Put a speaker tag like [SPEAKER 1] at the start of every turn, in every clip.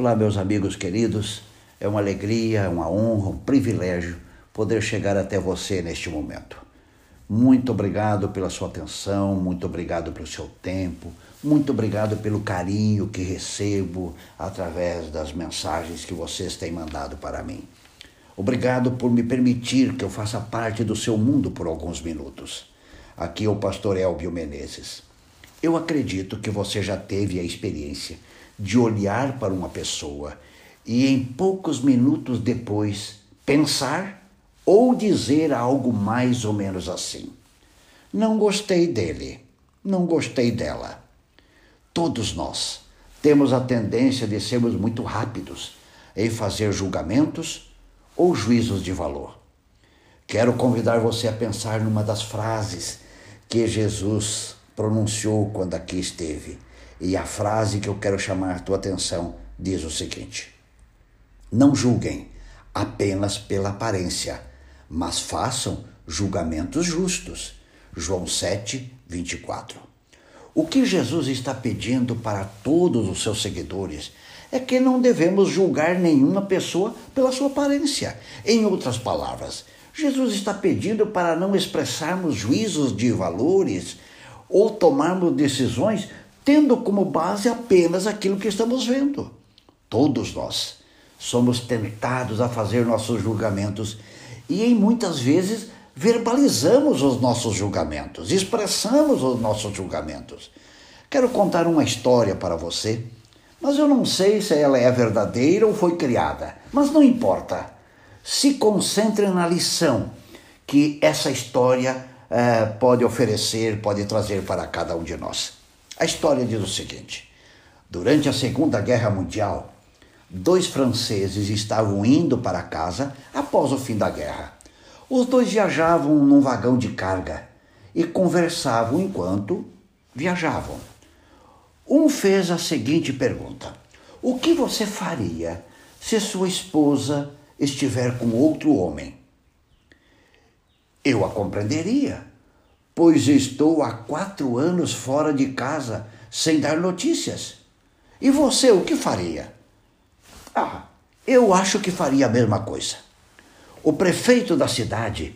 [SPEAKER 1] Olá, meus amigos queridos. É uma alegria, uma honra, um privilégio poder chegar até você neste momento. Muito obrigado pela sua atenção, muito obrigado pelo seu tempo, muito obrigado pelo carinho que recebo através das mensagens que vocês têm mandado para mim. Obrigado por me permitir que eu faça parte do seu mundo por alguns minutos. Aqui é o pastor Elbio Menezes. Eu acredito que você já teve a experiência de olhar para uma pessoa e em poucos minutos depois pensar ou dizer algo mais ou menos assim. Não gostei dele, não gostei dela. Todos nós temos a tendência de sermos muito rápidos em fazer julgamentos ou juízos de valor. Quero convidar você a pensar numa das frases que Jesus pronunciou quando aqui esteve e a frase que eu quero chamar a tua atenção diz o seguinte: Não julguem apenas pela aparência, mas façam julgamentos justos. João 7, 24. O que Jesus está pedindo para todos os seus seguidores é que não devemos julgar nenhuma pessoa pela sua aparência. Em outras palavras, Jesus está pedindo para não expressarmos juízos de valores ou tomarmos decisões tendo como base apenas aquilo que estamos vendo. Todos nós somos tentados a fazer nossos julgamentos e, em muitas vezes, verbalizamos os nossos julgamentos, expressamos os nossos julgamentos. Quero contar uma história para você, mas eu não sei se ela é verdadeira ou foi criada. Mas não importa. Se concentre na lição que essa história eh, pode oferecer, pode trazer para cada um de nós. A história diz o seguinte: durante a Segunda Guerra Mundial, dois franceses estavam indo para casa após o fim da guerra. Os dois viajavam num vagão de carga e conversavam enquanto viajavam. Um fez a seguinte pergunta: O que você faria se sua esposa estiver com outro homem? Eu a compreenderia, pois estou há quatro anos fora de casa sem dar notícias. E você o que faria? Ah, eu acho que faria a mesma coisa. O prefeito da cidade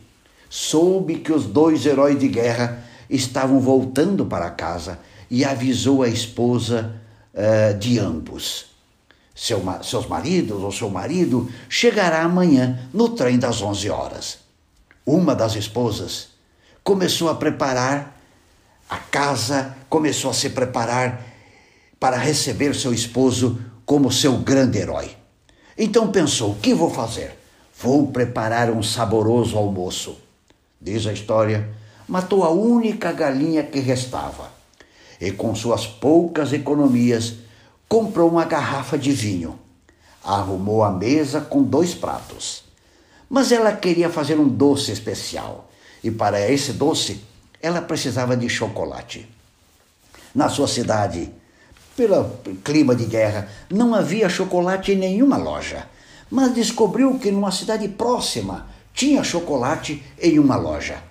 [SPEAKER 1] soube que os dois heróis de guerra estavam voltando para casa e avisou a esposa uh, de ambos. Seu, seus maridos ou seu marido chegará amanhã no trem das 11 horas. Uma das esposas começou a preparar a casa, começou a se preparar para receber seu esposo como seu grande herói. Então pensou: o que vou fazer? Vou preparar um saboroso almoço. Diz a história, matou a única galinha que restava e, com suas poucas economias, comprou uma garrafa de vinho. Arrumou a mesa com dois pratos. Mas ela queria fazer um doce especial e para esse doce, ela precisava de chocolate. Na sua cidade, pelo clima de guerra, não havia chocolate em nenhuma loja, mas descobriu que numa cidade próxima tinha chocolate em uma loja.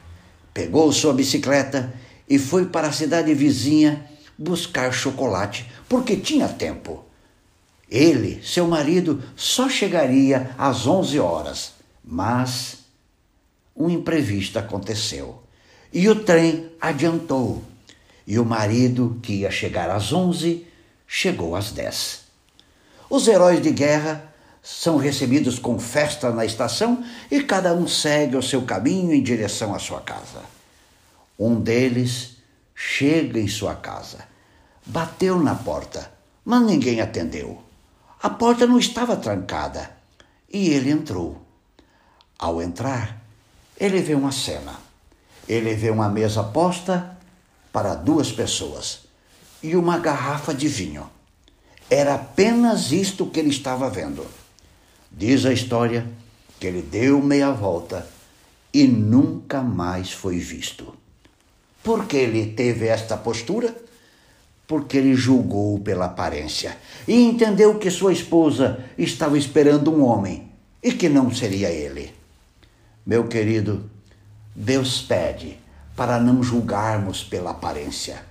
[SPEAKER 1] Pegou sua bicicleta e foi para a cidade vizinha buscar chocolate, porque tinha tempo. Ele, seu marido, só chegaria às 11 horas, mas um imprevisto aconteceu. E o trem adiantou. E o marido, que ia chegar às 11, chegou às 10. Os heróis de guerra são recebidos com festa na estação e cada um segue o seu caminho em direção à sua casa. Um deles chega em sua casa, bateu na porta, mas ninguém atendeu. A porta não estava trancada e ele entrou. Ao entrar, ele vê uma cena. Ele vê uma mesa posta para duas pessoas e uma garrafa de vinho. Era apenas isto que ele estava vendo. Diz a história que ele deu meia volta e nunca mais foi visto. Por que ele teve esta postura? Porque ele julgou pela aparência e entendeu que sua esposa estava esperando um homem e que não seria ele. Meu querido, Deus pede para não julgarmos pela aparência,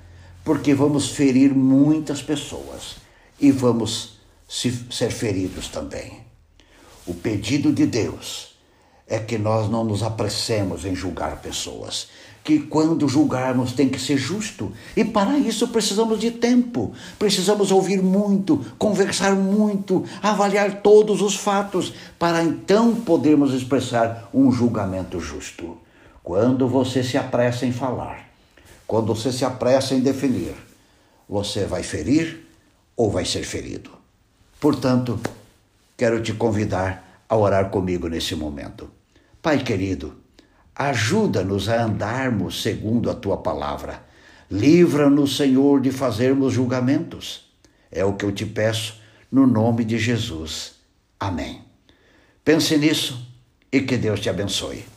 [SPEAKER 1] porque vamos ferir muitas pessoas e vamos ser feridos também. O pedido de Deus é que nós não nos apressemos em julgar pessoas, que quando julgarmos tem que ser justo. E para isso precisamos de tempo, precisamos ouvir muito, conversar muito, avaliar todos os fatos, para então podermos expressar um julgamento justo. Quando você se apressa em falar, quando você se apressa em definir, você vai ferir ou vai ser ferido. Portanto, quero te convidar a orar comigo nesse momento. Pai querido, Ajuda-nos a andarmos segundo a tua palavra. Livra-nos, Senhor, de fazermos julgamentos. É o que eu te peço, no nome de Jesus. Amém. Pense nisso e que Deus te abençoe.